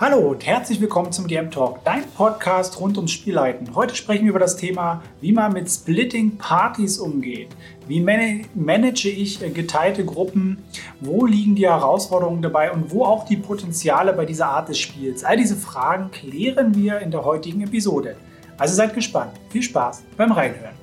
Hallo und herzlich willkommen zum DM Talk, dein Podcast rund ums Spielleiten. Heute sprechen wir über das Thema, wie man mit Splitting Parties umgeht. Wie manage ich geteilte Gruppen? Wo liegen die Herausforderungen dabei und wo auch die Potenziale bei dieser Art des Spiels? All diese Fragen klären wir in der heutigen Episode. Also seid gespannt. Viel Spaß beim Reinhören.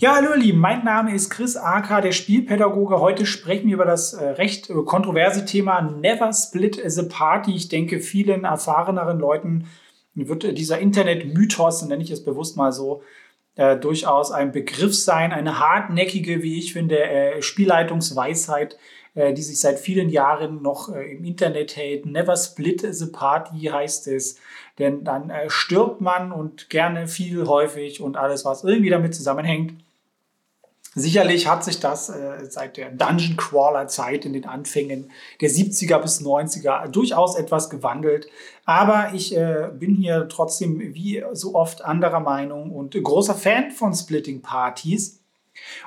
Ja, hallo ihr Lieben, mein Name ist Chris Acker, der Spielpädagoge. Heute sprechen wir über das äh, recht äh, kontroverse Thema Never Split a Party. Ich denke, vielen erfahreneren Leuten wird äh, dieser Internet-Mythos, nenne ich es bewusst mal so, äh, durchaus ein Begriff sein, eine hartnäckige, wie ich finde, äh, Spielleitungsweisheit, äh, die sich seit vielen Jahren noch im Internet hält. Never split a party heißt es, denn dann stirbt man und gerne viel häufig und alles, was irgendwie damit zusammenhängt. Sicherlich hat sich das äh, seit der Dungeon Crawler Zeit in den Anfängen der 70er bis 90er durchaus etwas gewandelt. Aber ich äh, bin hier trotzdem wie so oft anderer Meinung und großer Fan von Splitting Parties.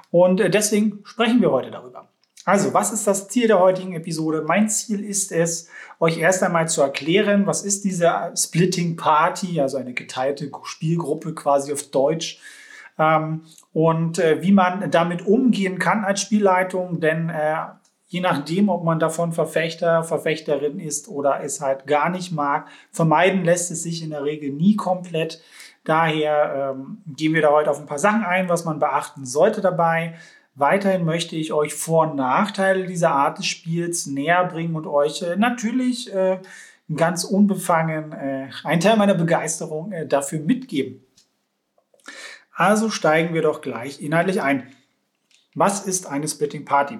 Und äh, deswegen sprechen wir heute darüber. Also, was ist das Ziel der heutigen Episode? Mein Ziel ist es, euch erst einmal zu erklären, was ist diese Splitting Party, also eine geteilte Spielgruppe quasi auf Deutsch und äh, wie man damit umgehen kann als Spielleitung, denn äh, je nachdem, ob man davon Verfechter, Verfechterin ist oder es halt gar nicht mag, vermeiden lässt es sich in der Regel nie komplett. Daher ähm, gehen wir da heute auf ein paar Sachen ein, was man beachten sollte dabei. Weiterhin möchte ich euch Vor- und Nachteile dieser Art des Spiels näher bringen und euch äh, natürlich äh, ganz unbefangen äh, einen Teil meiner Begeisterung äh, dafür mitgeben. Also steigen wir doch gleich inhaltlich ein. Was ist eine Splitting Party?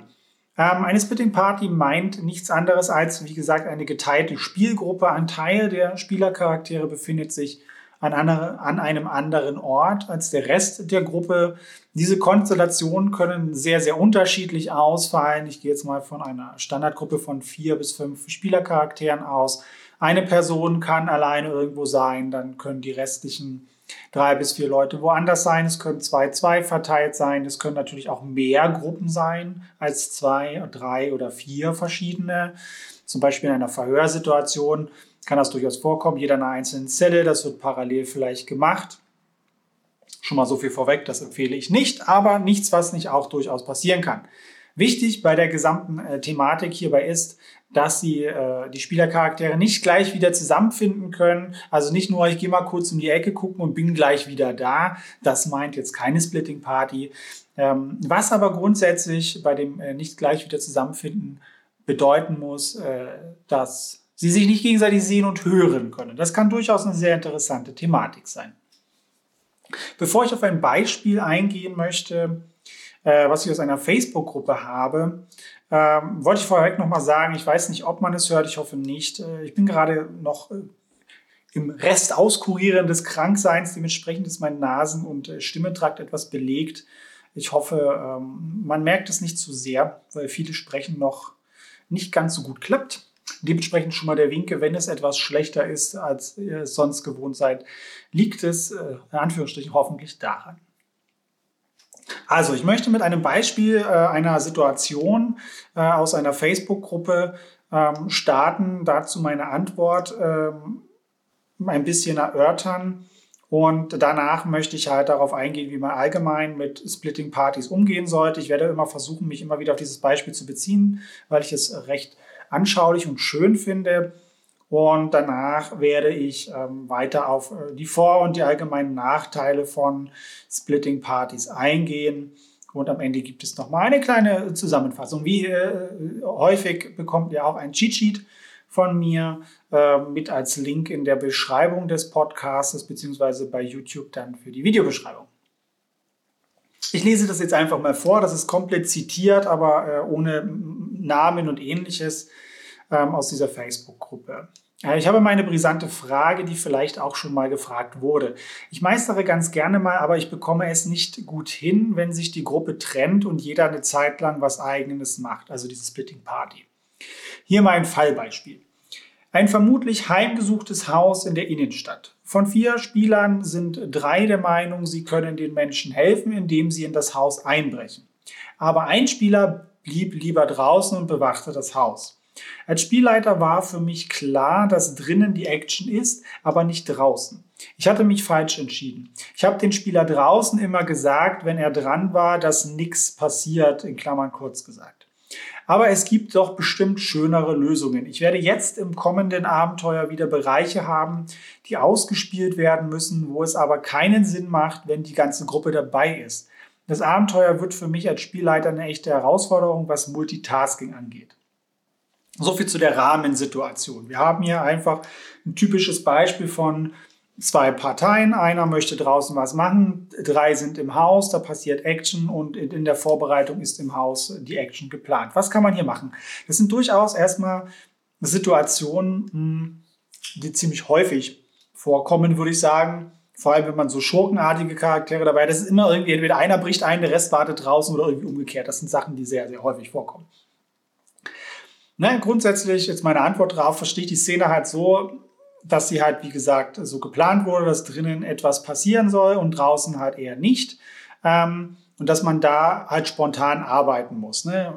Ähm, eine Splitting Party meint nichts anderes als, wie gesagt, eine geteilte Spielgruppe. Ein Teil der Spielercharaktere befindet sich an, andere, an einem anderen Ort als der Rest der Gruppe. Diese Konstellationen können sehr, sehr unterschiedlich ausfallen. Ich gehe jetzt mal von einer Standardgruppe von vier bis fünf Spielercharakteren aus. Eine Person kann alleine irgendwo sein, dann können die restlichen drei bis vier Leute woanders sein. Es können zwei, zwei verteilt sein. Es können natürlich auch mehr Gruppen sein als zwei, drei oder vier verschiedene. Zum Beispiel in einer Verhörsituation kann das durchaus vorkommen. Jeder in einer einzelnen Zelle, das wird parallel vielleicht gemacht. Schon mal so viel vorweg, das empfehle ich nicht, aber nichts, was nicht auch durchaus passieren kann. Wichtig bei der gesamten äh, Thematik hierbei ist, dass sie äh, die Spielercharaktere nicht gleich wieder zusammenfinden können. Also nicht nur, ich gehe mal kurz um die Ecke gucken und bin gleich wieder da. Das meint jetzt keine Splitting Party. Ähm, was aber grundsätzlich bei dem äh, nicht gleich wieder zusammenfinden bedeuten muss, äh, dass sie sich nicht gegenseitig sehen und hören können. Das kann durchaus eine sehr interessante Thematik sein. Bevor ich auf ein Beispiel eingehen möchte, äh, was ich aus einer Facebook-Gruppe habe, ähm, wollte ich vorweg nochmal sagen, ich weiß nicht, ob man es hört, ich hoffe nicht. Äh, ich bin gerade noch äh, im Rest auskurieren des Krankseins, dementsprechend ist mein Nasen- und äh, Stimmentrakt etwas belegt. Ich hoffe, ähm, man merkt es nicht zu sehr, weil viele Sprechen noch nicht ganz so gut klappt. Dementsprechend schon mal der Winke, wenn es etwas schlechter ist, als ihr es sonst gewohnt seid, liegt es in Anführungsstrichen hoffentlich daran. Also, ich möchte mit einem Beispiel äh, einer Situation äh, aus einer Facebook-Gruppe ähm, starten, dazu meine Antwort ähm, ein bisschen erörtern. Und danach möchte ich halt darauf eingehen, wie man allgemein mit Splitting Parties umgehen sollte. Ich werde immer versuchen, mich immer wieder auf dieses Beispiel zu beziehen, weil ich es recht anschaulich und schön finde. Und danach werde ich ähm, weiter auf äh, die Vor- und die allgemeinen Nachteile von Splitting Parties eingehen. Und am Ende gibt es nochmal eine kleine Zusammenfassung. Wie äh, häufig bekommt ihr auch ein Cheat Sheet von mir äh, mit als Link in der Beschreibung des Podcasts beziehungsweise bei YouTube dann für die Videobeschreibung. Ich lese das jetzt einfach mal vor. Das ist komplett zitiert, aber äh, ohne Namen und ähnliches ähm, aus dieser Facebook-Gruppe. Ich habe meine brisante Frage, die vielleicht auch schon mal gefragt wurde. Ich meistere ganz gerne mal, aber ich bekomme es nicht gut hin, wenn sich die Gruppe trennt und jeder eine Zeit lang was eigenes macht, also diese Splitting Party. Hier mal ein Fallbeispiel. Ein vermutlich heimgesuchtes Haus in der Innenstadt. Von vier Spielern sind drei der Meinung, sie können den Menschen helfen, indem sie in das Haus einbrechen. Aber ein Spieler blieb lieber draußen und bewachte das Haus. Als Spielleiter war für mich klar, dass drinnen die Action ist, aber nicht draußen. Ich hatte mich falsch entschieden. Ich habe den Spieler draußen immer gesagt, wenn er dran war, dass nichts passiert, in Klammern kurz gesagt. Aber es gibt doch bestimmt schönere Lösungen. Ich werde jetzt im kommenden Abenteuer wieder Bereiche haben, die ausgespielt werden müssen, wo es aber keinen Sinn macht, wenn die ganze Gruppe dabei ist. Das Abenteuer wird für mich als Spielleiter eine echte Herausforderung, was Multitasking angeht. So viel zu der Rahmensituation. Wir haben hier einfach ein typisches Beispiel von zwei Parteien. Einer möchte draußen was machen, drei sind im Haus, da passiert Action und in der Vorbereitung ist im Haus die Action geplant. Was kann man hier machen? Das sind durchaus erstmal Situationen, hm, die ziemlich häufig vorkommen, würde ich sagen. Vor allem, wenn man so schurkenartige Charaktere dabei hat. Das ist immer irgendwie, entweder einer bricht ein, der Rest wartet draußen oder irgendwie umgekehrt. Das sind Sachen, die sehr, sehr häufig vorkommen. Na, grundsätzlich, jetzt meine Antwort darauf, verstehe ich die Szene halt so, dass sie halt, wie gesagt, so geplant wurde, dass drinnen etwas passieren soll und draußen halt eher nicht. Ähm, und dass man da halt spontan arbeiten muss. Ne?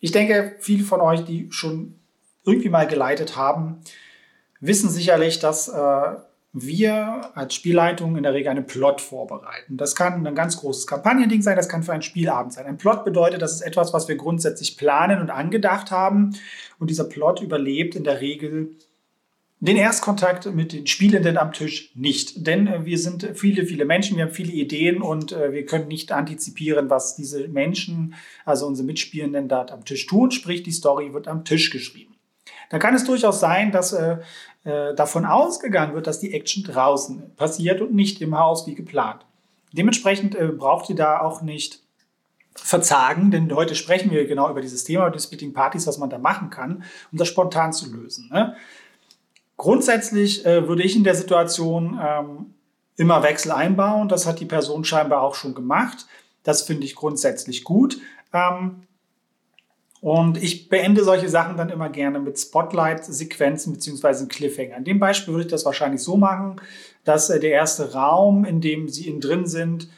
Ich denke, viele von euch, die schon irgendwie mal geleitet haben, wissen sicherlich, dass äh, wir als Spielleitung in der Regel einen Plot vorbereiten. Das kann ein ganz großes Kampagnending sein, das kann für einen Spielabend sein. Ein Plot bedeutet, das ist etwas, was wir grundsätzlich planen und angedacht haben. Und dieser Plot überlebt in der Regel den Erstkontakt mit den Spielenden am Tisch nicht. Denn äh, wir sind viele, viele Menschen, wir haben viele Ideen und äh, wir können nicht antizipieren, was diese Menschen, also unsere Mitspielenden, dort am Tisch tun. Sprich, die Story wird am Tisch geschrieben. Da kann es durchaus sein, dass äh, äh, davon ausgegangen wird, dass die Action draußen passiert und nicht im Haus wie geplant. Dementsprechend äh, braucht ihr da auch nicht verzagen, denn heute sprechen wir genau über dieses Thema, über die Splitting Partys, was man da machen kann, um das spontan zu lösen. Ne? Grundsätzlich äh, würde ich in der Situation ähm, immer Wechsel einbauen. Das hat die Person scheinbar auch schon gemacht. Das finde ich grundsätzlich gut. Ähm, und ich beende solche Sachen dann immer gerne mit Spotlight-Sequenzen bzw. Cliffhanger. In dem Beispiel würde ich das wahrscheinlich so machen, dass äh, der erste Raum, in dem Sie innen drin sind,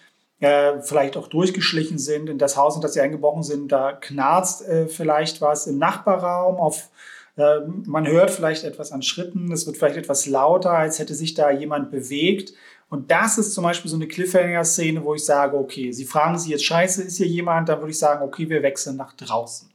äh, vielleicht auch durchgeschlichen sind, in das Haus, in das Sie eingebrochen sind, da knarzt äh, vielleicht was im Nachbarraum auf äh, man hört vielleicht etwas an Schritten, es wird vielleicht etwas lauter, als hätte sich da jemand bewegt. Und das ist zum Beispiel so eine Cliffhanger-Szene, wo ich sage, okay, Sie fragen sich jetzt, scheiße, ist hier jemand? Dann würde ich sagen, okay, wir wechseln nach draußen.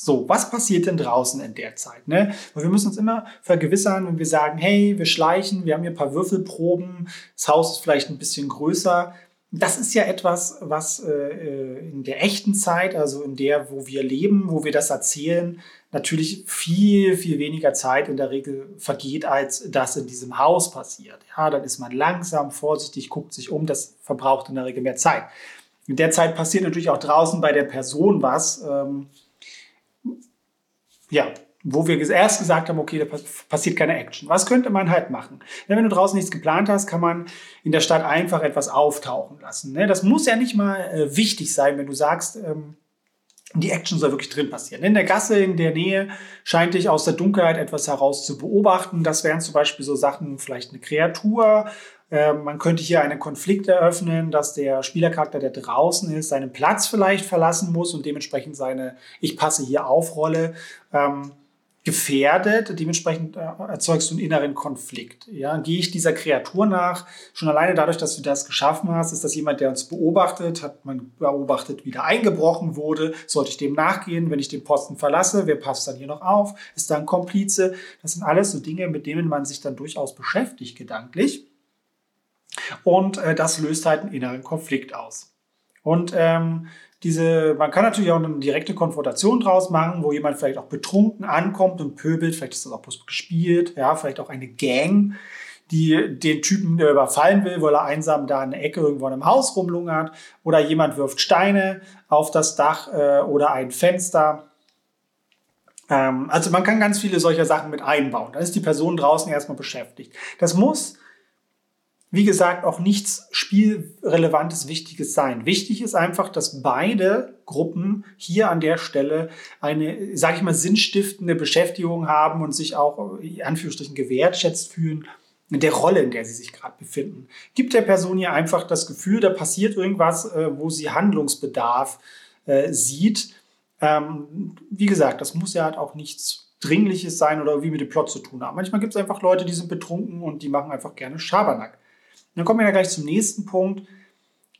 So, was passiert denn draußen in der Zeit? Ne? Weil wir müssen uns immer vergewissern, wenn wir sagen, hey, wir schleichen, wir haben hier ein paar Würfelproben, das Haus ist vielleicht ein bisschen größer. Das ist ja etwas, was äh, in der echten Zeit, also in der, wo wir leben, wo wir das erzählen, natürlich viel, viel weniger Zeit in der Regel vergeht, als das in diesem Haus passiert. Ja, dann ist man langsam, vorsichtig, guckt sich um, das verbraucht in der Regel mehr Zeit. In der Zeit passiert natürlich auch draußen bei der Person was. Ähm, ja, wo wir erst gesagt haben, okay, da passiert keine Action. Was könnte man halt machen? Wenn du draußen nichts geplant hast, kann man in der Stadt einfach etwas auftauchen lassen. Ne? Das muss ja nicht mal äh, wichtig sein, wenn du sagst, ähm, die Action soll wirklich drin passieren. In der Gasse in der Nähe scheint dich aus der Dunkelheit etwas heraus zu beobachten. Das wären zum Beispiel so Sachen, vielleicht eine Kreatur. Ähm, man könnte hier einen Konflikt eröffnen, dass der Spielercharakter, der draußen ist, seinen Platz vielleicht verlassen muss und dementsprechend seine Ich passe hier auf Rolle ähm, gefährdet. Dementsprechend äh, erzeugst du einen inneren Konflikt. Ja, gehe ich dieser Kreatur nach? Schon alleine dadurch, dass du das geschaffen hast, ist das jemand, der uns beobachtet, hat man beobachtet, wie da eingebrochen wurde. Sollte ich dem nachgehen, wenn ich den Posten verlasse? Wer passt dann hier noch auf? Ist da ein Komplize? Das sind alles so Dinge, mit denen man sich dann durchaus beschäftigt, gedanklich. Und äh, das löst halt einen inneren Konflikt aus. Und ähm, diese, man kann natürlich auch eine direkte Konfrontation draus machen, wo jemand vielleicht auch betrunken ankommt und pöbelt, vielleicht ist das auch bloß gespielt, ja, vielleicht auch eine Gang, die den Typen, überfallen will, weil er einsam da in der Ecke irgendwo in einem Haus rumlungert, oder jemand wirft Steine auf das Dach äh, oder ein Fenster. Ähm, also man kann ganz viele solcher Sachen mit einbauen. Dann ist die Person draußen erstmal beschäftigt. Das muss wie gesagt, auch nichts Spielrelevantes, Wichtiges sein. Wichtig ist einfach, dass beide Gruppen hier an der Stelle eine, sage ich mal, sinnstiftende Beschäftigung haben und sich auch, in Anführungsstrichen, gewertschätzt fühlen in der Rolle, in der sie sich gerade befinden. Gibt der Person hier einfach das Gefühl, da passiert irgendwas, äh, wo sie Handlungsbedarf äh, sieht. Ähm, wie gesagt, das muss ja halt auch nichts Dringliches sein oder irgendwie mit dem Plot zu tun haben. Manchmal gibt es einfach Leute, die sind betrunken und die machen einfach gerne Schabernack. Dann kommen wir gleich zum nächsten Punkt.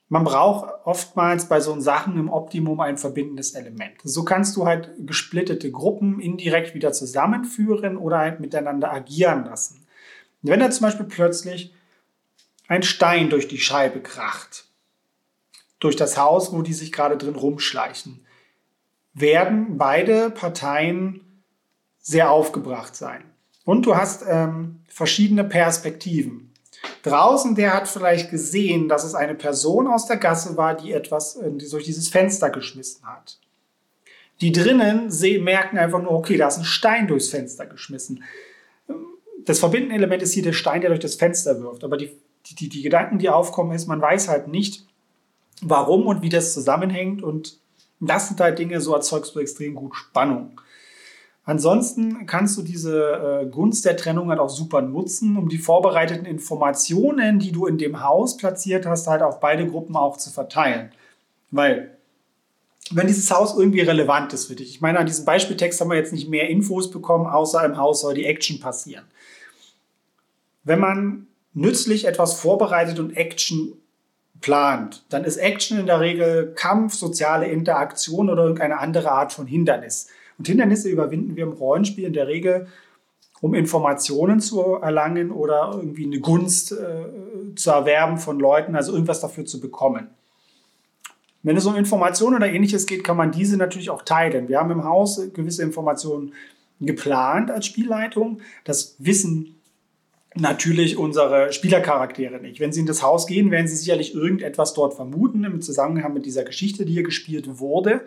Man braucht oftmals bei so Sachen im Optimum ein verbindendes Element. So kannst du halt gesplittete Gruppen indirekt wieder zusammenführen oder halt miteinander agieren lassen. Wenn da zum Beispiel plötzlich ein Stein durch die Scheibe kracht, durch das Haus, wo die sich gerade drin rumschleichen, werden beide Parteien sehr aufgebracht sein. Und du hast ähm, verschiedene Perspektiven. Draußen, der hat vielleicht gesehen, dass es eine Person aus der Gasse war, die etwas äh, die durch dieses Fenster geschmissen hat. Die drinnen merken einfach nur, okay, da ist ein Stein durchs Fenster geschmissen. Das verbindende Element ist hier der Stein, der durch das Fenster wirft. Aber die, die, die Gedanken, die aufkommen, ist, man weiß halt nicht, warum und wie das zusammenhängt. Und das sind halt Dinge, so erzeugst du extrem gut Spannung. Ansonsten kannst du diese äh, Gunst der Trennung halt auch super nutzen, um die vorbereiteten Informationen, die du in dem Haus platziert hast, halt auf beide Gruppen auch zu verteilen. Weil, wenn dieses Haus irgendwie relevant ist für dich, ich meine, an diesem Beispieltext haben wir jetzt nicht mehr Infos bekommen, außer im Haus soll die Action passieren. Wenn man nützlich etwas vorbereitet und Action plant, dann ist Action in der Regel Kampf, soziale Interaktion oder irgendeine andere Art von Hindernis. Und Hindernisse überwinden wir im Rollenspiel in der Regel, um Informationen zu erlangen oder irgendwie eine Gunst äh, zu erwerben von Leuten, also irgendwas dafür zu bekommen. Wenn es um Informationen oder ähnliches geht, kann man diese natürlich auch teilen. Wir haben im Haus gewisse Informationen geplant als Spielleitung. Das wissen natürlich unsere Spielercharaktere nicht. Wenn sie in das Haus gehen, werden sie sicherlich irgendetwas dort vermuten im Zusammenhang mit dieser Geschichte, die hier gespielt wurde.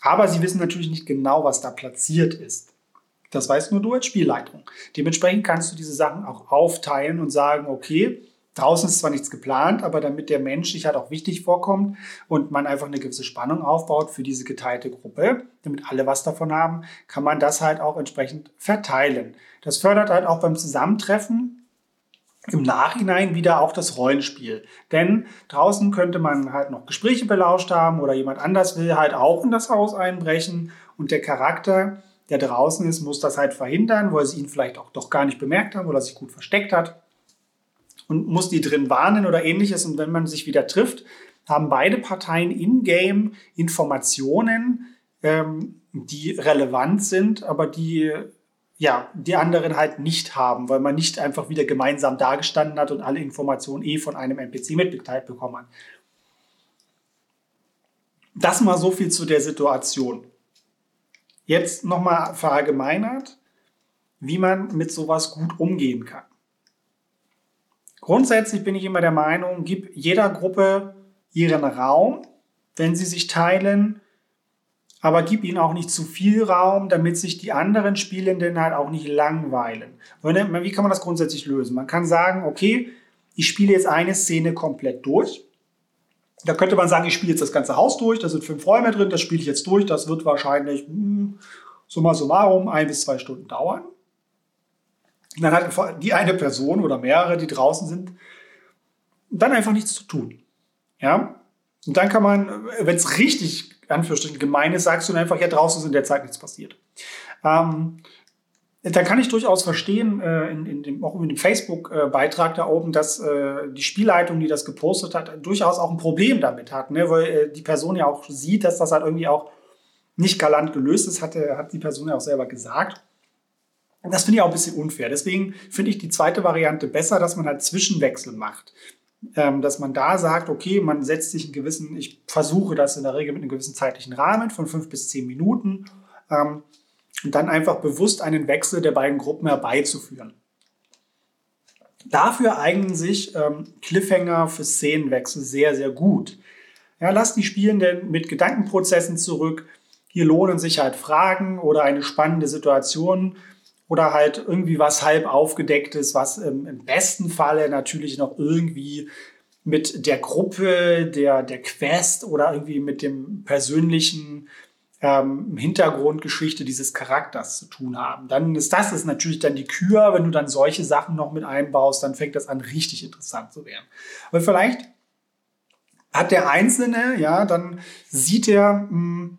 Aber sie wissen natürlich nicht genau, was da platziert ist. Das weißt nur du als Spielleitung. Dementsprechend kannst du diese Sachen auch aufteilen und sagen, okay, draußen ist zwar nichts geplant, aber damit der Mensch sich halt auch wichtig vorkommt und man einfach eine gewisse Spannung aufbaut für diese geteilte Gruppe, damit alle was davon haben, kann man das halt auch entsprechend verteilen. Das fördert halt auch beim Zusammentreffen im Nachhinein wieder auch das Rollenspiel. Denn draußen könnte man halt noch Gespräche belauscht haben oder jemand anders will halt auch in das Haus einbrechen und der Charakter, der draußen ist, muss das halt verhindern, weil sie ihn vielleicht auch doch gar nicht bemerkt haben oder sich gut versteckt hat und muss die drin warnen oder ähnliches. Und wenn man sich wieder trifft, haben beide Parteien in-game Informationen, ähm, die relevant sind, aber die ja, die anderen halt nicht haben, weil man nicht einfach wieder gemeinsam dagestanden hat und alle Informationen eh von einem NPC mitgeteilt bekommen hat. Das mal so viel zu der Situation. Jetzt nochmal verallgemeinert, wie man mit sowas gut umgehen kann. Grundsätzlich bin ich immer der Meinung, gib jeder Gruppe ihren Raum, wenn sie sich teilen aber gib ihnen auch nicht zu viel Raum, damit sich die anderen Spielenden halt auch nicht langweilen. Wie kann man das grundsätzlich lösen? Man kann sagen, okay, ich spiele jetzt eine Szene komplett durch. Da könnte man sagen, ich spiele jetzt das ganze Haus durch, da sind fünf Räume drin, das spiele ich jetzt durch, das wird wahrscheinlich hm, summa summarum ein bis zwei Stunden dauern. Und dann hat die eine Person oder mehrere, die draußen sind, dann einfach nichts zu tun. Ja? Und dann kann man, wenn es richtig Anführungsstrichen gemein ist, sagst du dann einfach, ja, draußen ist in der Zeit nichts passiert. Ähm, da kann ich durchaus verstehen, äh, in, in dem, auch in dem Facebook-Beitrag da oben, dass äh, die Spielleitung, die das gepostet hat, durchaus auch ein Problem damit hat, ne? weil äh, die Person ja auch sieht, dass das halt irgendwie auch nicht galant gelöst ist, hat, hat die Person ja auch selber gesagt. Das finde ich auch ein bisschen unfair. Deswegen finde ich die zweite Variante besser, dass man halt Zwischenwechsel macht dass man da sagt, okay, man setzt sich einen gewissen, ich versuche das in der Regel mit einem gewissen zeitlichen Rahmen von fünf bis zehn Minuten ähm, und dann einfach bewusst einen Wechsel der beiden Gruppen herbeizuführen. Dafür eignen sich ähm, Cliffhanger für Szenenwechsel sehr, sehr gut. Ja, lass die Spielenden mit Gedankenprozessen zurück. Hier lohnen sich halt Fragen oder eine spannende Situation oder halt irgendwie was halb aufgedecktes, was ähm, im besten Falle natürlich noch irgendwie mit der Gruppe, der, der Quest oder irgendwie mit dem persönlichen ähm, Hintergrundgeschichte dieses Charakters zu tun haben. Dann ist das ist natürlich dann die Kür, wenn du dann solche Sachen noch mit einbaust, dann fängt das an richtig interessant zu werden. Aber vielleicht hat der Einzelne, ja, dann sieht er, mh, hm,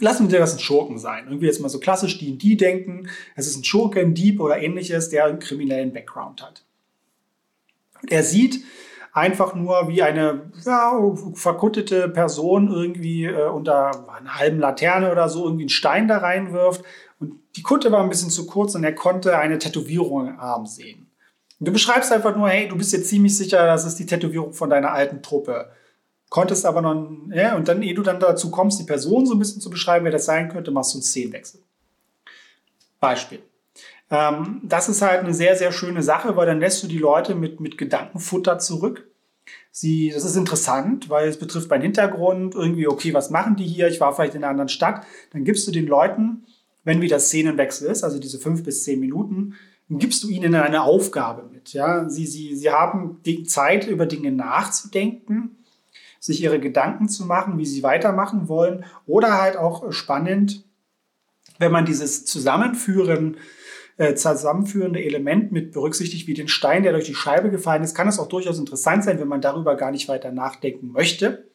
lassen wir das ein Schurken sein. Irgendwie jetzt mal so klassisch die die denken, es ist ein Schurke, ein Dieb oder ähnliches, der einen kriminellen Background hat. Er sieht einfach nur, wie eine ja, verkuttete Person irgendwie äh, unter einer halben Laterne oder so irgendwie einen Stein da reinwirft. Und die Kutte war ein bisschen zu kurz und er konnte eine Tätowierung im Arm sehen. Und du beschreibst einfach nur, hey, du bist jetzt ziemlich sicher, das ist die Tätowierung von deiner alten Truppe. Konntest aber noch, ja, und dann, ehe du dann dazu kommst, die Person so ein bisschen zu beschreiben, wer das sein könnte, machst du einen Szenenwechsel. Beispiel. Ähm, das ist halt eine sehr, sehr schöne Sache, weil dann lässt du die Leute mit, mit Gedankenfutter zurück. Sie, das ist interessant, weil es betrifft meinen Hintergrund, irgendwie, okay, was machen die hier? Ich war vielleicht in einer anderen Stadt. Dann gibst du den Leuten, wenn wieder Szenenwechsel ist, also diese fünf bis zehn Minuten, gibst du ihnen eine Aufgabe mit. Ja? Sie, sie, sie haben Zeit, über Dinge nachzudenken, sich ihre Gedanken zu machen, wie sie weitermachen wollen. Oder halt auch spannend, wenn man dieses Zusammenführen äh, zusammenführende Element mit berücksichtigt, wie den Stein, der durch die Scheibe gefallen ist, kann es auch durchaus interessant sein, wenn man darüber gar nicht weiter nachdenken möchte,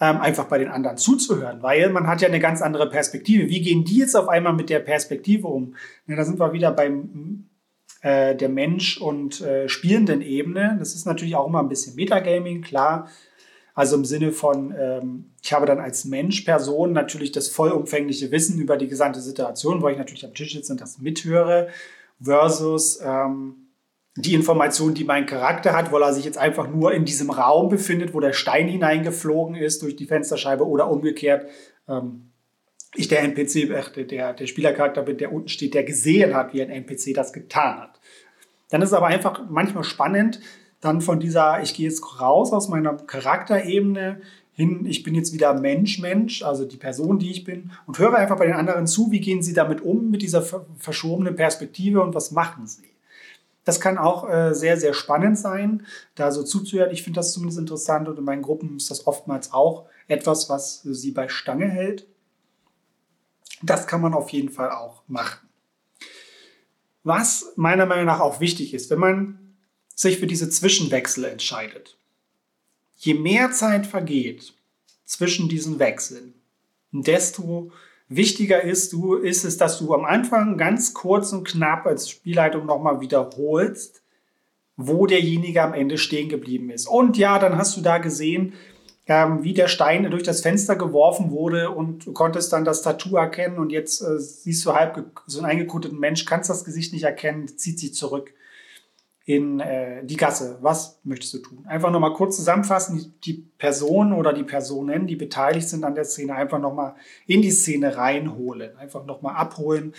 ähm, einfach bei den anderen zuzuhören, weil man hat ja eine ganz andere Perspektive. Wie gehen die jetzt auf einmal mit der Perspektive um? Ja, da sind wir wieder beim äh, der Mensch- und äh, spielenden Ebene. Das ist natürlich auch immer ein bisschen Metagaming, klar. Also im Sinne von, ähm, ich habe dann als Mensch, Person natürlich das vollumfängliche Wissen über die gesamte Situation, wo ich natürlich am Tisch sitze und das mithöre, versus ähm, die Information, die mein Charakter hat, weil er sich jetzt einfach nur in diesem Raum befindet, wo der Stein hineingeflogen ist durch die Fensterscheibe oder umgekehrt. Ähm, ich der NPC, äh, der, der Spielercharakter bin, der unten steht, der gesehen hat, wie ein NPC das getan hat. Dann ist es aber einfach manchmal spannend, dann von dieser, ich gehe jetzt raus aus meiner Charakterebene hin, ich bin jetzt wieder Mensch, Mensch, also die Person, die ich bin, und höre einfach bei den anderen zu, wie gehen sie damit um, mit dieser verschobenen Perspektive und was machen sie. Das kann auch äh, sehr, sehr spannend sein, da so zuzuhören. Ich finde das zumindest interessant und in meinen Gruppen ist das oftmals auch etwas, was sie bei Stange hält. Das kann man auf jeden Fall auch machen. Was meiner Meinung nach auch wichtig ist, wenn man sich für diese Zwischenwechsel entscheidet. Je mehr Zeit vergeht zwischen diesen Wechseln, desto wichtiger ist, du, ist es, dass du am Anfang ganz kurz und knapp als Spielleitung nochmal wiederholst, wo derjenige am Ende stehen geblieben ist. Und ja, dann hast du da gesehen, ähm, wie der Stein durch das Fenster geworfen wurde und du konntest dann das Tattoo erkennen und jetzt äh, siehst du halb so einen eingekutteten Mensch, kannst das Gesicht nicht erkennen, zieht sich zurück in äh, die Gasse. Was möchtest du tun? Einfach nochmal kurz zusammenfassen, die, die Person oder die Personen, die beteiligt sind an der Szene, einfach nochmal in die Szene reinholen, einfach nochmal abholen,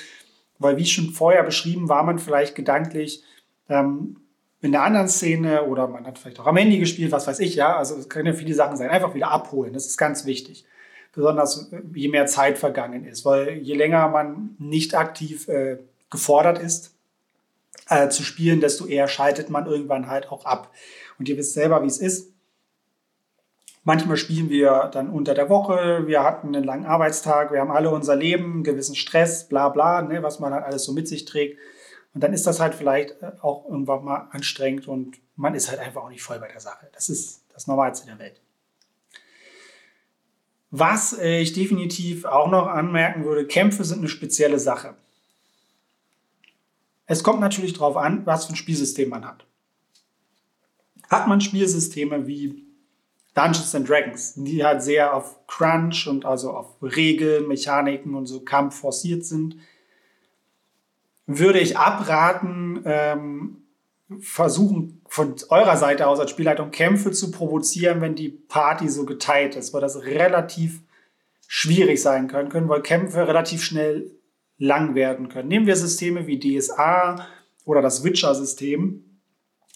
weil wie schon vorher beschrieben, war man vielleicht gedanklich ähm, in der anderen Szene oder man hat vielleicht auch am Handy gespielt, was weiß ich, ja. Also es können ja viele Sachen sein. Einfach wieder abholen, das ist ganz wichtig. Besonders äh, je mehr Zeit vergangen ist, weil je länger man nicht aktiv äh, gefordert ist, äh, zu spielen, desto eher schaltet man irgendwann halt auch ab. Und ihr wisst selber, wie es ist. Manchmal spielen wir dann unter der Woche, wir hatten einen langen Arbeitstag, wir haben alle unser Leben, einen gewissen Stress, bla bla, ne, was man halt alles so mit sich trägt. Und dann ist das halt vielleicht äh, auch irgendwann mal anstrengend und man ist halt einfach auch nicht voll bei der Sache. Das ist das Normalste der Welt. Was ich definitiv auch noch anmerken würde, Kämpfe sind eine spezielle Sache. Es kommt natürlich darauf an, was für ein Spielsystem man hat. Hat man Spielsysteme wie Dungeons and Dragons, die halt sehr auf Crunch und also auf Regeln, Mechaniken und so Kampf forciert sind, würde ich abraten, ähm, versuchen von eurer Seite aus als Spielleitung Kämpfe zu provozieren, wenn die Party so geteilt ist, weil das relativ schwierig sein können, können weil Kämpfe relativ schnell lang werden können. Nehmen wir Systeme wie DSA oder das Witcher-System.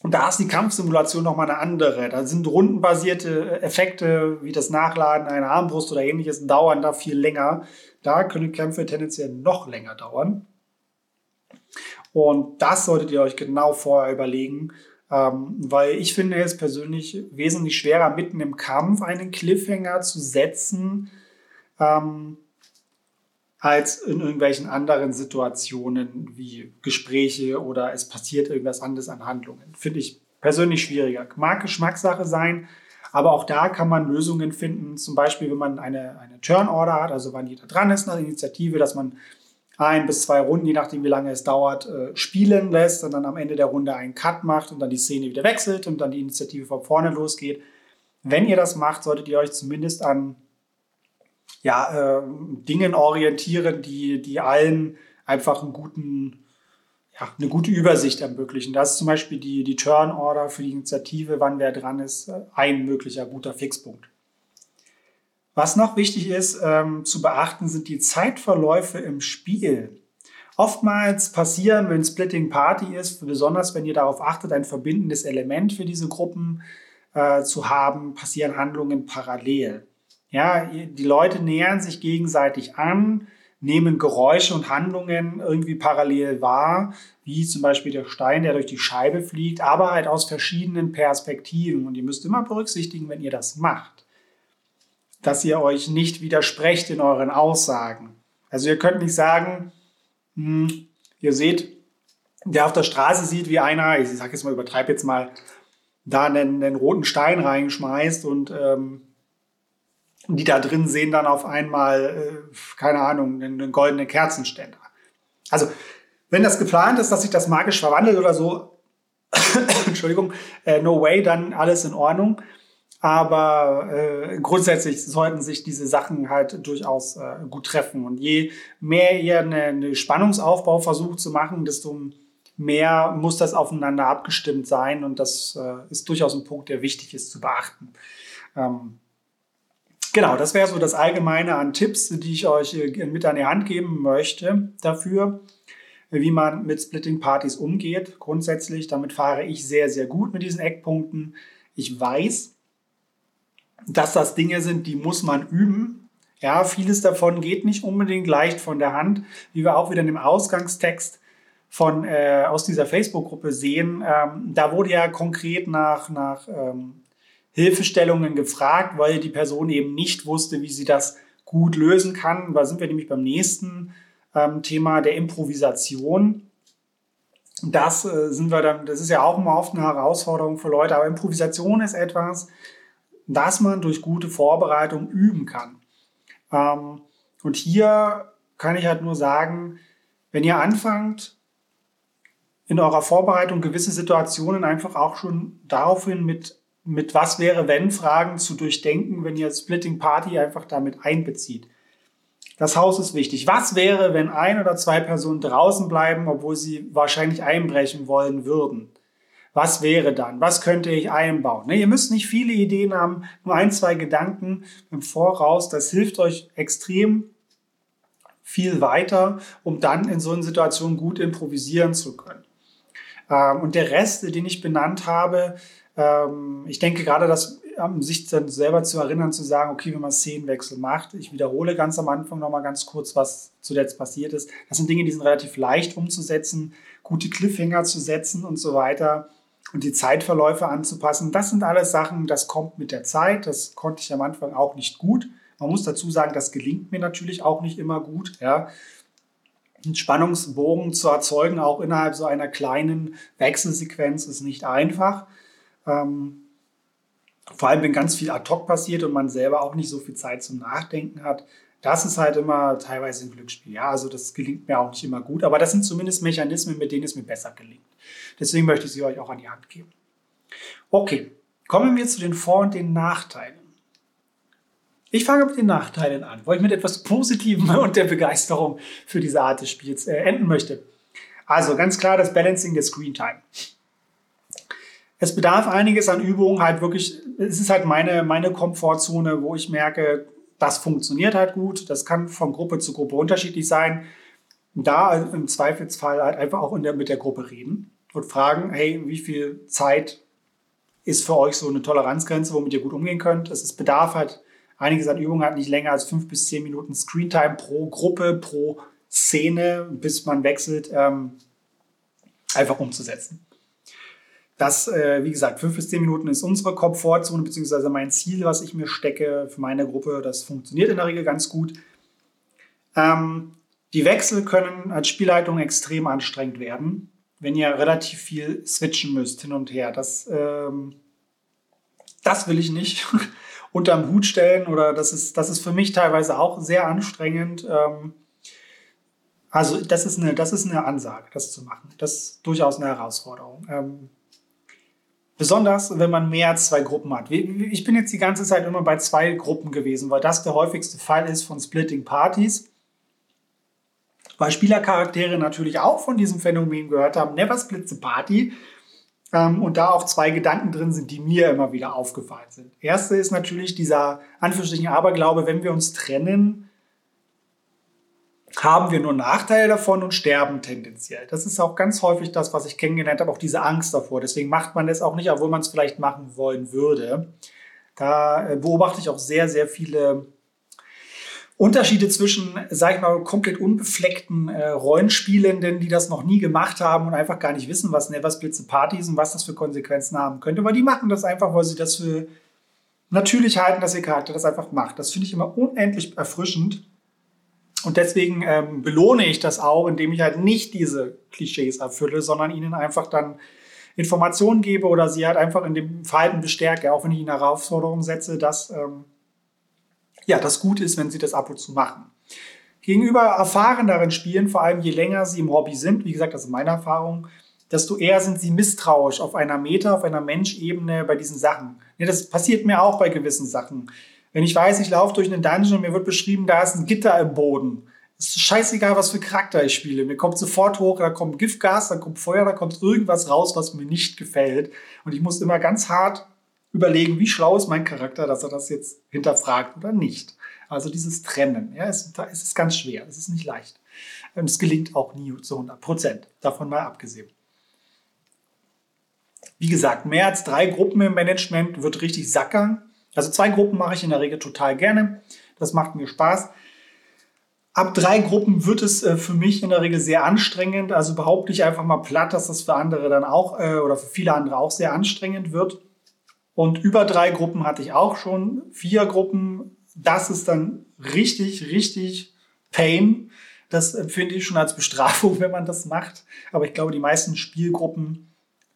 Und da ist die Kampfsimulation nochmal eine andere. Da sind rundenbasierte Effekte wie das Nachladen einer Armbrust oder ähnliches dauern da viel länger. Da können Kämpfe tendenziell noch länger dauern. Und das solltet ihr euch genau vorher überlegen, ähm, weil ich finde es persönlich wesentlich schwerer, mitten im Kampf einen Cliffhanger zu setzen, ähm, als in irgendwelchen anderen Situationen wie Gespräche oder es passiert irgendwas anderes an Handlungen. Finde ich persönlich schwieriger. Mag Geschmackssache sein, Aber auch da kann man Lösungen finden, zum Beispiel, wenn man eine, eine Turn-Order hat, also wann jeder dran ist nach Initiative, dass man ein bis zwei Runden, je nachdem wie lange es dauert, äh, spielen lässt und dann am Ende der Runde einen Cut macht und dann die Szene wieder wechselt und dann die Initiative von vorne losgeht. Wenn ihr das macht, solltet ihr euch zumindest an ja, äh, Dingen orientieren, die, die allen einfach einen guten, ja, eine gute Übersicht ermöglichen. Das ist zum Beispiel die, die Turn-Order für die Initiative, wann wer dran ist, äh, ein möglicher guter Fixpunkt. Was noch wichtig ist ähm, zu beachten, sind die Zeitverläufe im Spiel. Oftmals passieren, wenn Splitting Party ist, besonders wenn ihr darauf achtet, ein verbindendes Element für diese Gruppen äh, zu haben, passieren Handlungen parallel. Ja, die Leute nähern sich gegenseitig an, nehmen Geräusche und Handlungen irgendwie parallel wahr, wie zum Beispiel der Stein, der durch die Scheibe fliegt, aber halt aus verschiedenen Perspektiven. Und ihr müsst immer berücksichtigen, wenn ihr das macht dass ihr euch nicht widersprecht in euren Aussagen. Also ihr könnt nicht sagen, hm, ihr seht, der auf der Straße sieht, wie einer, ich sage jetzt mal, übertreibe jetzt mal, da einen, einen roten Stein reinschmeißt und ähm, die da drin sehen dann auf einmal, äh, keine Ahnung, einen, einen goldenen Kerzenständer. Also, wenn das geplant ist, dass sich das magisch verwandelt oder so, Entschuldigung, äh, no way, dann alles in Ordnung. Aber äh, grundsätzlich sollten sich diese Sachen halt durchaus äh, gut treffen. Und je mehr ihr einen eine Spannungsaufbau versucht zu machen, desto mehr muss das aufeinander abgestimmt sein. Und das äh, ist durchaus ein Punkt, der wichtig ist zu beachten. Ähm, genau, das wäre so das Allgemeine an Tipps, die ich euch äh, mit an die Hand geben möchte dafür wie man mit Splitting-Partys umgeht. Grundsätzlich, damit fahre ich sehr, sehr gut mit diesen Eckpunkten. Ich weiß, dass das Dinge sind, die muss man üben. Ja, vieles davon geht nicht unbedingt leicht von der Hand, wie wir auch wieder in dem Ausgangstext von, äh, aus dieser Facebook-Gruppe sehen. Ähm, da wurde ja konkret nach, nach ähm, Hilfestellungen gefragt, weil die Person eben nicht wusste, wie sie das gut lösen kann. Da sind wir nämlich beim nächsten ähm, Thema der Improvisation. Das äh, sind wir dann, das ist ja auch immer oft eine Herausforderung für Leute, aber Improvisation ist etwas, das man durch gute Vorbereitung üben kann. Ähm, und hier kann ich halt nur sagen, wenn ihr anfangt, in eurer Vorbereitung gewisse Situationen einfach auch schon daraufhin mit, mit was wäre wenn Fragen zu durchdenken, wenn ihr Splitting Party einfach damit einbezieht. Das Haus ist wichtig. Was wäre, wenn ein oder zwei Personen draußen bleiben, obwohl sie wahrscheinlich einbrechen wollen würden? Was wäre dann? Was könnte ich einbauen? Ne, ihr müsst nicht viele Ideen haben, nur ein, zwei Gedanken im Voraus. Das hilft euch extrem viel weiter, um dann in so einer Situation gut improvisieren zu können. Ähm, und der Rest, den ich benannt habe, ähm, ich denke gerade, dass um sich dann selber zu erinnern, zu sagen, okay, wenn man Szenenwechsel macht, ich wiederhole ganz am Anfang nochmal ganz kurz, was zuletzt passiert ist. Das sind Dinge, die sind relativ leicht umzusetzen, gute Cliffhanger zu setzen und so weiter und die Zeitverläufe anzupassen. Das sind alles Sachen, das kommt mit der Zeit. Das konnte ich am Anfang auch nicht gut. Man muss dazu sagen, das gelingt mir natürlich auch nicht immer gut. Ja. Einen Spannungsbogen zu erzeugen, auch innerhalb so einer kleinen Wechselsequenz, ist nicht einfach. Ähm, vor allem, wenn ganz viel ad hoc passiert und man selber auch nicht so viel Zeit zum Nachdenken hat. Das ist halt immer teilweise ein Glücksspiel. Ja, also das gelingt mir auch nicht immer gut, aber das sind zumindest Mechanismen, mit denen es mir besser gelingt. Deswegen möchte ich sie euch auch an die Hand geben. Okay, kommen wir zu den Vor- und den Nachteilen. Ich fange mit den Nachteilen an, weil ich mit etwas Positivem und der Begeisterung für diese Art des Spiels äh, enden möchte. Also ganz klar das Balancing der Screen Time. Es bedarf einiges an Übungen, halt wirklich, es ist halt meine, meine Komfortzone, wo ich merke, das funktioniert halt gut. Das kann von Gruppe zu Gruppe unterschiedlich sein. Da im Zweifelsfall halt einfach auch der, mit der Gruppe reden und fragen, hey, wie viel Zeit ist für euch so eine Toleranzgrenze, womit ihr gut umgehen könnt. Es Bedarf halt einiges an Übungen, hat nicht länger als fünf bis zehn Minuten Screentime pro Gruppe, pro Szene, bis man wechselt, ähm, einfach umzusetzen. Das, äh, wie gesagt, fünf bis zehn Minuten ist unsere Komfortzone, beziehungsweise mein Ziel, was ich mir stecke für meine Gruppe. Das funktioniert in der Regel ganz gut. Ähm, die Wechsel können als Spielleitung extrem anstrengend werden wenn ihr relativ viel switchen müsst hin und her. Das ähm, das will ich nicht unterm Hut stellen oder das ist, das ist für mich teilweise auch sehr anstrengend. Ähm, also das ist, eine, das ist eine Ansage, das zu machen. Das ist durchaus eine Herausforderung. Ähm, besonders, wenn man mehr als zwei Gruppen hat. Ich bin jetzt die ganze Zeit immer bei zwei Gruppen gewesen, weil das der häufigste Fall ist von Splitting Parties. Weil Spielercharaktere natürlich auch von diesem Phänomen gehört haben, Never Split the Party. Ähm, und da auch zwei Gedanken drin sind, die mir immer wieder aufgefallen sind. Erste ist natürlich dieser Anführungsstrichen Aberglaube, wenn wir uns trennen, haben wir nur Nachteile davon und sterben tendenziell. Das ist auch ganz häufig das, was ich kennengelernt habe, auch diese Angst davor. Deswegen macht man das auch nicht, obwohl man es vielleicht machen wollen würde. Da äh, beobachte ich auch sehr, sehr viele Unterschiede zwischen, sag ich mal, komplett unbefleckten äh, Rollenspielenden, die das noch nie gemacht haben und einfach gar nicht wissen, was Neversplitze Party ist und was das für Konsequenzen haben könnte. Aber die machen das einfach, weil sie das für natürlich halten, dass ihr Charakter das einfach macht. Das finde ich immer unendlich erfrischend. Und deswegen ähm, belohne ich das auch, indem ich halt nicht diese Klischees erfülle, sondern ihnen einfach dann Informationen gebe oder sie halt einfach in dem Verhalten bestärke, auch wenn ich ihnen Herausforderungen setze, dass ähm, ja, das gut ist, wenn sie das ab und zu machen. Gegenüber erfahreneren Spielen, vor allem je länger sie im Hobby sind, wie gesagt, das ist meine Erfahrung, desto eher sind sie misstrauisch auf einer Meta, auf einer Menschebene bei diesen Sachen. Ja, das passiert mir auch bei gewissen Sachen. Wenn ich weiß, ich laufe durch einen Dungeon und mir wird beschrieben, da ist ein Gitter im Boden. Es ist scheißegal, was für Charakter ich spiele. Mir kommt sofort hoch, da kommt Giftgas, da kommt Feuer, da kommt irgendwas raus, was mir nicht gefällt. Und ich muss immer ganz hart überlegen, wie schlau ist mein Charakter, dass er das jetzt hinterfragt oder nicht. Also dieses Trennen, ja, es, es ist ganz schwer, es ist nicht leicht. Und es gelingt auch nie zu 100 Prozent, davon mal abgesehen. Wie gesagt, mehr als drei Gruppen im Management wird richtig sackern. Also zwei Gruppen mache ich in der Regel total gerne. Das macht mir Spaß. Ab drei Gruppen wird es äh, für mich in der Regel sehr anstrengend. Also behaupte ich einfach mal platt, dass das für andere dann auch äh, oder für viele andere auch sehr anstrengend wird. Und über drei Gruppen hatte ich auch schon. Vier Gruppen, das ist dann richtig, richtig Pain. Das empfinde ich schon als Bestrafung, wenn man das macht. Aber ich glaube, die meisten Spielgruppen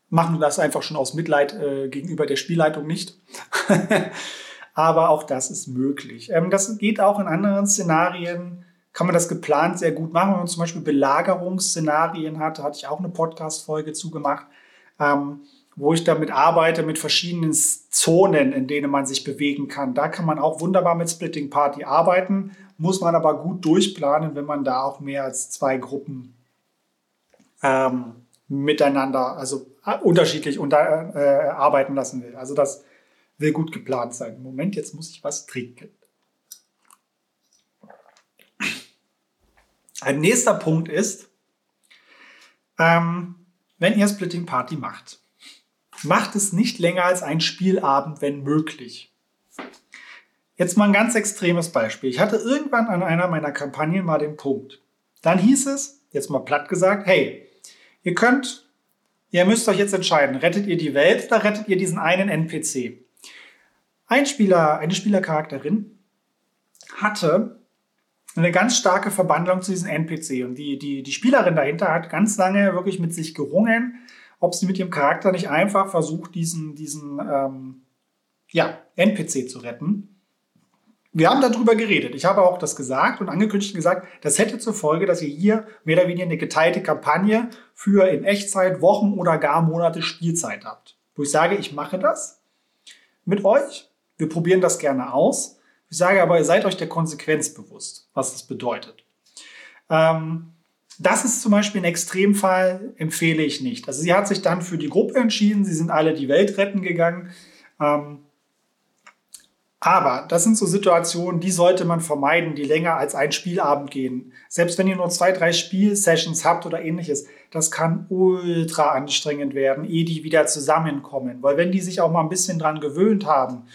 machen das einfach schon aus Mitleid äh, gegenüber der Spielleitung nicht. Aber auch das ist möglich. Ähm, das geht auch in anderen Szenarien, kann man das geplant sehr gut machen. Wenn man zum Beispiel Belagerungsszenarien hat, da hatte ich auch eine Podcast-Folge zugemacht. Ähm, wo ich damit arbeite, mit verschiedenen Zonen, in denen man sich bewegen kann. Da kann man auch wunderbar mit Splitting Party arbeiten, muss man aber gut durchplanen, wenn man da auch mehr als zwei Gruppen ähm, miteinander, also äh, unterschiedlich unter, äh, arbeiten lassen will. Also das will gut geplant sein. Moment, jetzt muss ich was trinken. Ein nächster Punkt ist, ähm, wenn ihr Splitting Party macht Macht es nicht länger als ein Spielabend, wenn möglich. Jetzt mal ein ganz extremes Beispiel. Ich hatte irgendwann an einer meiner Kampagnen mal den Punkt. Dann hieß es, jetzt mal platt gesagt, hey, ihr könnt, ihr müsst euch jetzt entscheiden, rettet ihr die Welt oder rettet ihr diesen einen NPC? Ein Spieler, eine Spielercharakterin hatte eine ganz starke Verbandlung zu diesem NPC und die, die, die Spielerin dahinter hat ganz lange wirklich mit sich gerungen, ob sie mit ihrem Charakter nicht einfach versucht, diesen, diesen ähm, ja, NPC zu retten. Wir haben darüber geredet. Ich habe auch das gesagt und angekündigt gesagt, das hätte zur Folge, dass ihr hier mehr oder weniger eine geteilte Kampagne für in Echtzeit Wochen oder gar Monate Spielzeit habt. Wo ich sage, ich mache das mit euch. Wir probieren das gerne aus. Ich sage aber, ihr seid euch der Konsequenz bewusst, was das bedeutet. Ähm, das ist zum Beispiel ein Extremfall, empfehle ich nicht. Also sie hat sich dann für die Gruppe entschieden, sie sind alle die Welt retten gegangen. Ähm, aber das sind so Situationen, die sollte man vermeiden, die länger als ein Spielabend gehen. Selbst wenn ihr nur zwei, drei Spielsessions habt oder ähnliches, das kann ultra anstrengend werden, ehe die wieder zusammenkommen. Weil wenn die sich auch mal ein bisschen dran gewöhnt haben,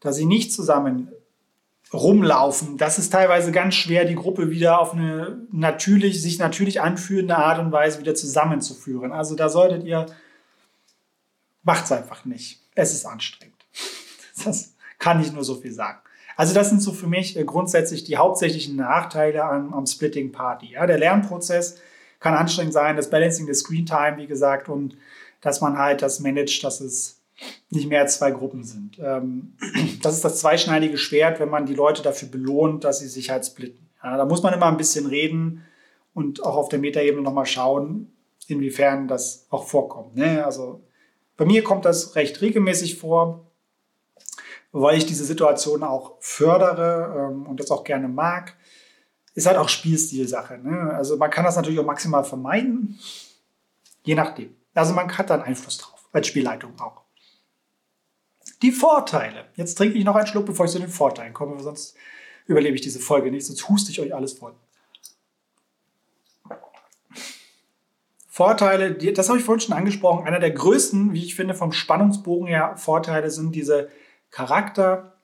dass sie nicht zusammen rumlaufen. Das ist teilweise ganz schwer, die Gruppe wieder auf eine natürlich, sich natürlich anfühlende Art und Weise wieder zusammenzuführen. Also da solltet ihr, macht es einfach nicht. Es ist anstrengend. Das kann ich nur so viel sagen. Also das sind so für mich äh, grundsätzlich die hauptsächlichen Nachteile am, am Splitting Party. Ja, der Lernprozess kann anstrengend sein, das Balancing der Screen Time, wie gesagt, und dass man halt das managt, dass es nicht mehr als zwei Gruppen sind. Ähm, das ist das zweischneidige Schwert, wenn man die Leute dafür belohnt, dass sie sich halt splitten. Ja, da muss man immer ein bisschen reden und auch auf der Metaebene nochmal schauen, inwiefern das auch vorkommt. Ne? Also bei mir kommt das recht regelmäßig vor, weil ich diese Situation auch fördere ähm, und das auch gerne mag. Ist halt auch Spielstilsache. Ne? Also man kann das natürlich auch maximal vermeiden, je nachdem. Also man hat dann Einfluss drauf, als Spielleitung auch. Die Vorteile. Jetzt trinke ich noch einen Schluck, bevor ich zu den Vorteilen komme, sonst überlebe ich diese Folge nicht, sonst huste ich euch alles voll. Vorteile, das habe ich vorhin schon angesprochen, einer der größten, wie ich finde, vom Spannungsbogen her Vorteile sind diese Charakter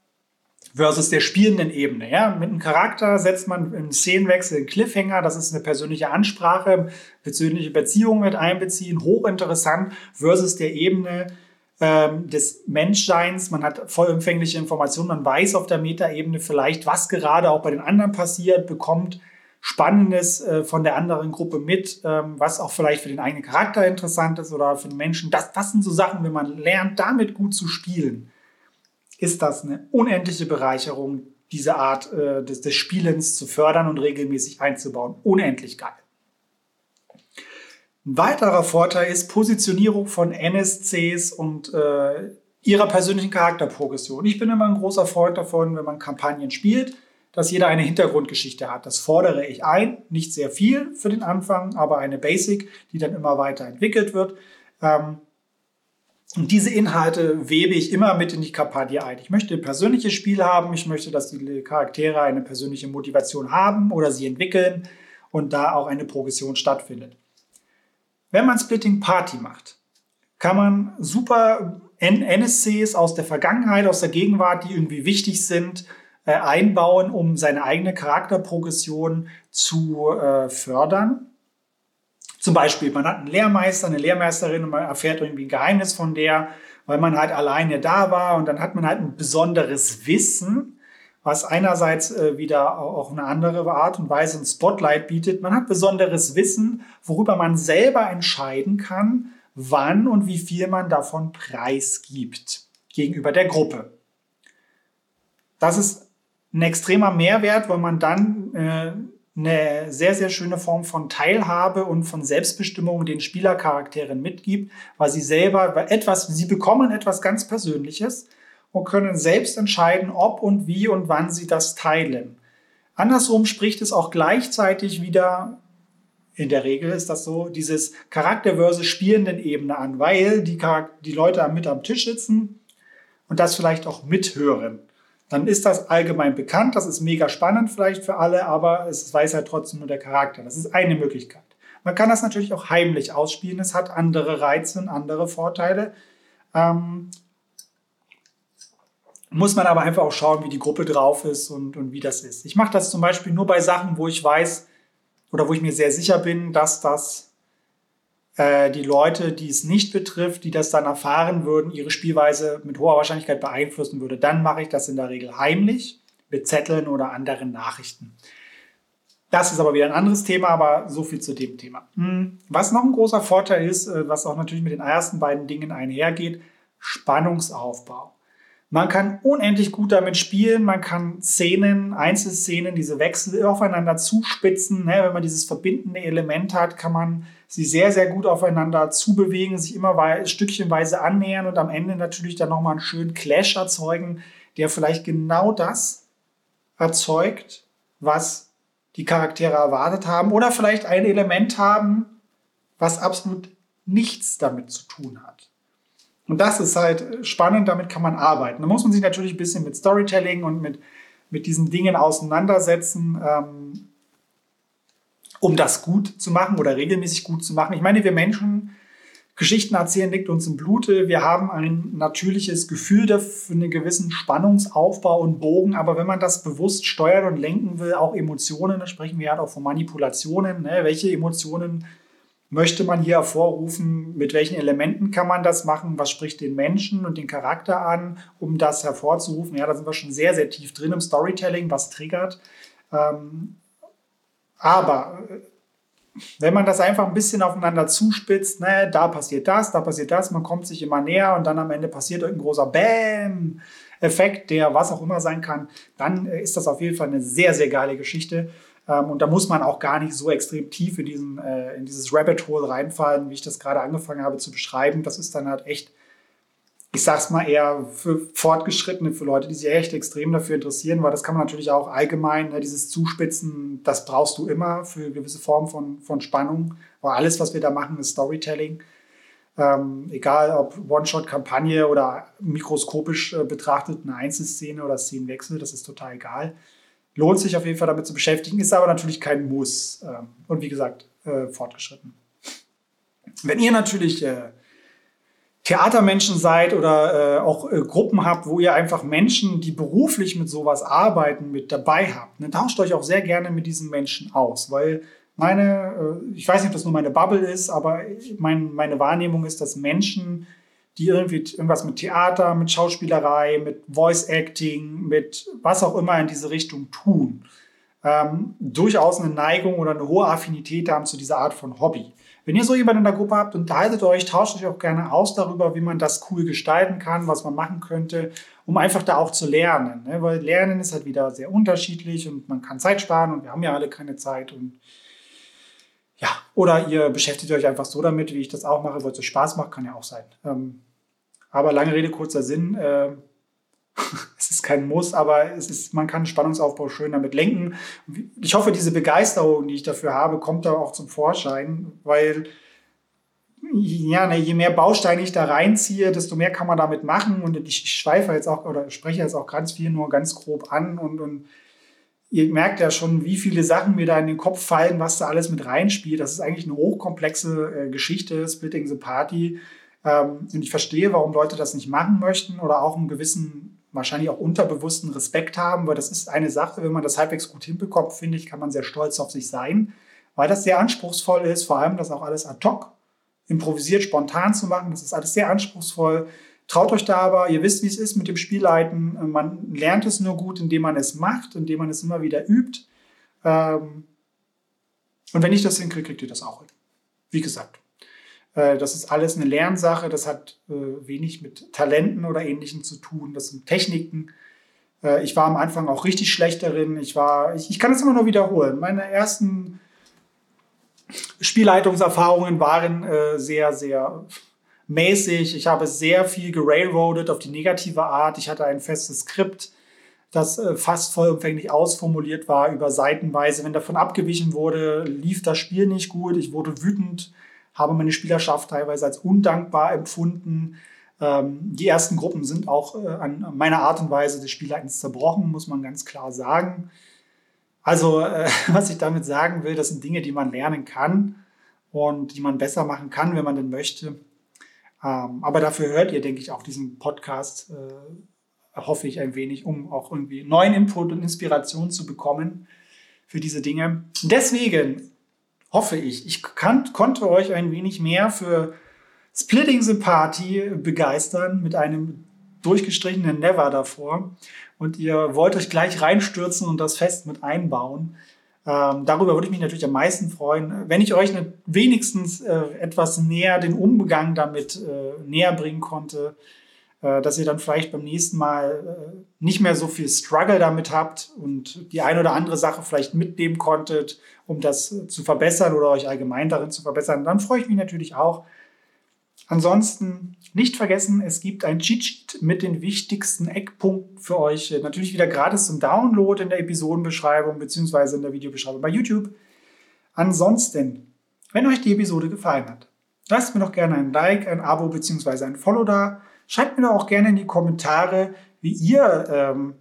versus der spielenden Ebene. Ja? Mit einem Charakter setzt man einen Szenenwechsel, einen Cliffhanger, das ist eine persönliche Ansprache, persönliche Beziehungen mit einbeziehen, hochinteressant, versus der Ebene ähm, des Menschseins. Man hat vollumfängliche Informationen, man weiß auf der Metaebene vielleicht, was gerade auch bei den anderen passiert, bekommt Spannendes äh, von der anderen Gruppe mit, ähm, was auch vielleicht für den eigenen Charakter interessant ist oder für den Menschen. Das, das sind so Sachen, wenn man lernt, damit gut zu spielen, ist das eine unendliche Bereicherung, diese Art äh, des, des Spielens zu fördern und regelmäßig einzubauen. Unendlich geil. Ein weiterer Vorteil ist Positionierung von NSCs und äh, ihrer persönlichen Charakterprogression. Ich bin immer ein großer Freund davon, wenn man Kampagnen spielt, dass jeder eine Hintergrundgeschichte hat. Das fordere ich ein. Nicht sehr viel für den Anfang, aber eine Basic, die dann immer weiter entwickelt wird. Ähm, und diese Inhalte webe ich immer mit in die Kampagne ein. Ich möchte ein persönliches Spiel haben. Ich möchte, dass die Charaktere eine persönliche Motivation haben oder sie entwickeln und da auch eine Progression stattfindet. Wenn man Splitting Party macht, kann man super NSCs aus der Vergangenheit, aus der Gegenwart, die irgendwie wichtig sind, äh, einbauen, um seine eigene Charakterprogression zu äh, fördern. Zum Beispiel, man hat einen Lehrmeister, eine Lehrmeisterin und man erfährt irgendwie ein Geheimnis von der, weil man halt alleine da war und dann hat man halt ein besonderes Wissen was einerseits äh, wieder auch eine andere Art und Weise ein Spotlight bietet. Man hat besonderes Wissen, worüber man selber entscheiden kann, wann und wie viel man davon preisgibt gegenüber der Gruppe. Das ist ein extremer Mehrwert, weil man dann äh, eine sehr, sehr schöne Form von Teilhabe und von Selbstbestimmung den Spielercharakteren mitgibt, weil sie selber etwas, sie bekommen etwas ganz Persönliches, und können selbst entscheiden, ob und wie und wann sie das teilen. Andersrum spricht es auch gleichzeitig wieder, in der Regel ist das so, dieses Charakter versus spielenden Ebene an, weil die, die Leute mit am Tisch sitzen und das vielleicht auch mithören. Dann ist das allgemein bekannt, das ist mega spannend vielleicht für alle, aber es weiß halt trotzdem nur der Charakter. Das ist eine Möglichkeit. Man kann das natürlich auch heimlich ausspielen, es hat andere Reize und andere Vorteile. Ähm, muss man aber einfach auch schauen, wie die Gruppe drauf ist und, und wie das ist. Ich mache das zum Beispiel nur bei Sachen, wo ich weiß oder wo ich mir sehr sicher bin, dass das äh, die Leute, die es nicht betrifft, die das dann erfahren würden, ihre Spielweise mit hoher Wahrscheinlichkeit beeinflussen würde. Dann mache ich das in der Regel heimlich mit Zetteln oder anderen Nachrichten. Das ist aber wieder ein anderes Thema, aber so viel zu dem Thema. Hm. Was noch ein großer Vorteil ist, äh, was auch natürlich mit den ersten beiden Dingen einhergeht, Spannungsaufbau. Man kann unendlich gut damit spielen, man kann Szenen, Einzelszenen, diese Wechsel aufeinander zuspitzen. Ne? Wenn man dieses verbindende Element hat, kann man sie sehr, sehr gut aufeinander zubewegen, sich immer stückchenweise annähern und am Ende natürlich dann nochmal einen schönen Clash erzeugen, der vielleicht genau das erzeugt, was die Charaktere erwartet haben oder vielleicht ein Element haben, was absolut nichts damit zu tun hat. Und das ist halt spannend, damit kann man arbeiten. Da muss man sich natürlich ein bisschen mit Storytelling und mit, mit diesen Dingen auseinandersetzen, ähm, um das gut zu machen oder regelmäßig gut zu machen. Ich meine, wir Menschen, Geschichten erzählen liegt uns im Blute. Wir haben ein natürliches Gefühl für einen gewissen Spannungsaufbau und Bogen. Aber wenn man das bewusst steuern und lenken will, auch Emotionen, da sprechen wir ja halt auch von Manipulationen. Ne? Welche Emotionen möchte man hier hervorrufen, mit welchen Elementen kann man das machen, was spricht den Menschen und den Charakter an, um das hervorzurufen. Ja, da sind wir schon sehr, sehr tief drin im Storytelling, was triggert. Ähm, aber äh, wenn man das einfach ein bisschen aufeinander zuspitzt, ne, da passiert das, da passiert das, man kommt sich immer näher und dann am Ende passiert ein großer Bam-Effekt, der was auch immer sein kann, dann äh, ist das auf jeden Fall eine sehr, sehr geile Geschichte. Ähm, und da muss man auch gar nicht so extrem tief in, diesen, äh, in dieses Rabbit Hole reinfallen, wie ich das gerade angefangen habe zu beschreiben. Das ist dann halt echt ich sag's mal eher für Fortgeschrittene, für Leute, die sich echt extrem dafür interessieren, weil das kann man natürlich auch allgemein, ne, dieses Zuspitzen, das brauchst du immer für gewisse Formen von, von Spannung. Aber alles, was wir da machen, ist Storytelling. Ähm, egal ob One-Shot-Kampagne oder mikroskopisch äh, betrachtet eine Einzelszene oder Szenenwechsel, das ist total egal. Lohnt sich auf jeden Fall damit zu beschäftigen, ist aber natürlich kein Muss. Ähm, und wie gesagt, äh, fortgeschritten. Wenn ihr natürlich äh, Theatermenschen seid oder äh, auch äh, Gruppen habt, wo ihr einfach Menschen, die beruflich mit sowas arbeiten, mit dabei habt, dann tauscht euch auch sehr gerne mit diesen Menschen aus, weil meine, äh, ich weiß nicht, ob das nur meine Bubble ist, aber mein, meine Wahrnehmung ist, dass Menschen, die irgendwie irgendwas mit Theater, mit Schauspielerei, mit Voice Acting, mit was auch immer in diese Richtung tun, ähm, durchaus eine Neigung oder eine hohe Affinität haben zu dieser Art von Hobby. Wenn ihr so jemanden in der Gruppe habt, unterhaltet euch, tauscht euch auch gerne aus darüber, wie man das cool gestalten kann, was man machen könnte, um einfach da auch zu lernen. Ne? Weil Lernen ist halt wieder sehr unterschiedlich und man kann Zeit sparen und wir haben ja alle keine Zeit und ja, oder ihr beschäftigt euch einfach so damit, wie ich das auch mache, weil es Spaß macht, kann ja auch sein. Ähm, aber lange Rede, kurzer Sinn. Äh, es ist kein Muss, aber es ist, man kann Spannungsaufbau schön damit lenken. Ich hoffe, diese Begeisterung, die ich dafür habe, kommt da auch zum Vorschein, weil ja, ne, je mehr Bausteine ich da reinziehe, desto mehr kann man damit machen. Und ich schweife jetzt auch oder spreche jetzt auch ganz viel nur ganz grob an und, und ihr merkt ja schon, wie viele Sachen mir da in den Kopf fallen, was da alles mit reinspielt. Das ist eigentlich eine hochkomplexe äh, Geschichte, Splitting the Party. Ähm, und ich verstehe, warum Leute das nicht machen möchten oder auch einen gewissen wahrscheinlich auch unterbewussten Respekt haben, weil das ist eine Sache, wenn man das halbwegs gut hinbekommt, finde ich, kann man sehr stolz auf sich sein, weil das sehr anspruchsvoll ist, vor allem das auch alles ad hoc, improvisiert, spontan zu machen, das ist alles sehr anspruchsvoll. Traut euch da aber, ihr wisst, wie es ist mit dem Spielleiten. Man lernt es nur gut, indem man es macht, indem man es immer wieder übt. Ähm, und wenn ich das hinkriege, kriegt ihr das auch hin. Wie gesagt, äh, das ist alles eine Lernsache, das hat äh, wenig mit Talenten oder Ähnlichem zu tun, das sind Techniken. Äh, ich war am Anfang auch richtig schlecht darin. Ich, war, ich, ich kann es immer nur wiederholen. Meine ersten Spielleitungserfahrungen waren sehr, sehr mäßig. Ich habe sehr viel gerailroadet auf die negative Art. Ich hatte ein festes Skript, das fast vollumfänglich ausformuliert war über Seitenweise. Wenn davon abgewichen wurde, lief das Spiel nicht gut. Ich wurde wütend habe meine Spielerschaft teilweise als undankbar empfunden. Ähm, die ersten Gruppen sind auch äh, an meiner Art und Weise des Spielleitens zerbrochen, muss man ganz klar sagen. Also, äh, was ich damit sagen will, das sind Dinge, die man lernen kann und die man besser machen kann, wenn man denn möchte. Ähm, aber dafür hört ihr, denke ich, auch diesen Podcast, äh, hoffe ich ein wenig, um auch irgendwie neuen Input und Inspiration zu bekommen für diese Dinge. Deswegen hoffe ich. Ich kann, konnte euch ein wenig mehr für Splitting the Party begeistern mit einem durchgestrichenen Never davor. Und ihr wollt euch gleich reinstürzen und das Fest mit einbauen. Ähm, darüber würde ich mich natürlich am meisten freuen, wenn ich euch ne, wenigstens äh, etwas näher den Umgang damit äh, näher bringen konnte, dass ihr dann vielleicht beim nächsten Mal äh, nicht mehr so viel Struggle damit habt und die eine oder andere Sache vielleicht mitnehmen konntet, um das äh, zu verbessern oder euch allgemein darin zu verbessern. Dann freue ich mich natürlich auch. Ansonsten nicht vergessen, es gibt ein Cheat Sheet mit den wichtigsten Eckpunkten für euch. Natürlich wieder gratis zum Download in der Episodenbeschreibung bzw. in der Videobeschreibung bei YouTube. Ansonsten, wenn euch die Episode gefallen hat, lasst mir doch gerne ein Like, ein Abo bzw. ein Follow da. Schreibt mir doch auch gerne in die Kommentare, wie ihr ähm,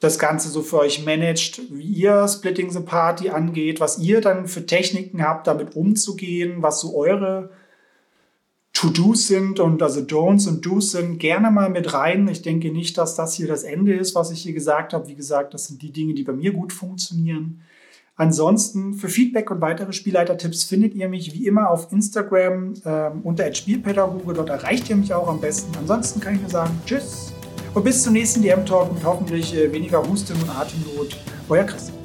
das Ganze so für euch managt, wie ihr Splitting the Party angeht, was ihr dann für Techniken habt, damit umzugehen, was so eure To-Dos sind und also Don'ts und Do's sind, gerne mal mit rein. Ich denke nicht, dass das hier das Ende ist, was ich hier gesagt habe. Wie gesagt, das sind die Dinge, die bei mir gut funktionieren. Ansonsten für Feedback und weitere Spielleitertipps findet ihr mich wie immer auf Instagram äh, unter Spielpädagoge. Dort erreicht ihr mich auch am besten. Ansonsten kann ich nur sagen Tschüss und bis zum nächsten DM-Talk mit hoffentlich äh, weniger Husten und Atemnot. Euer Christian.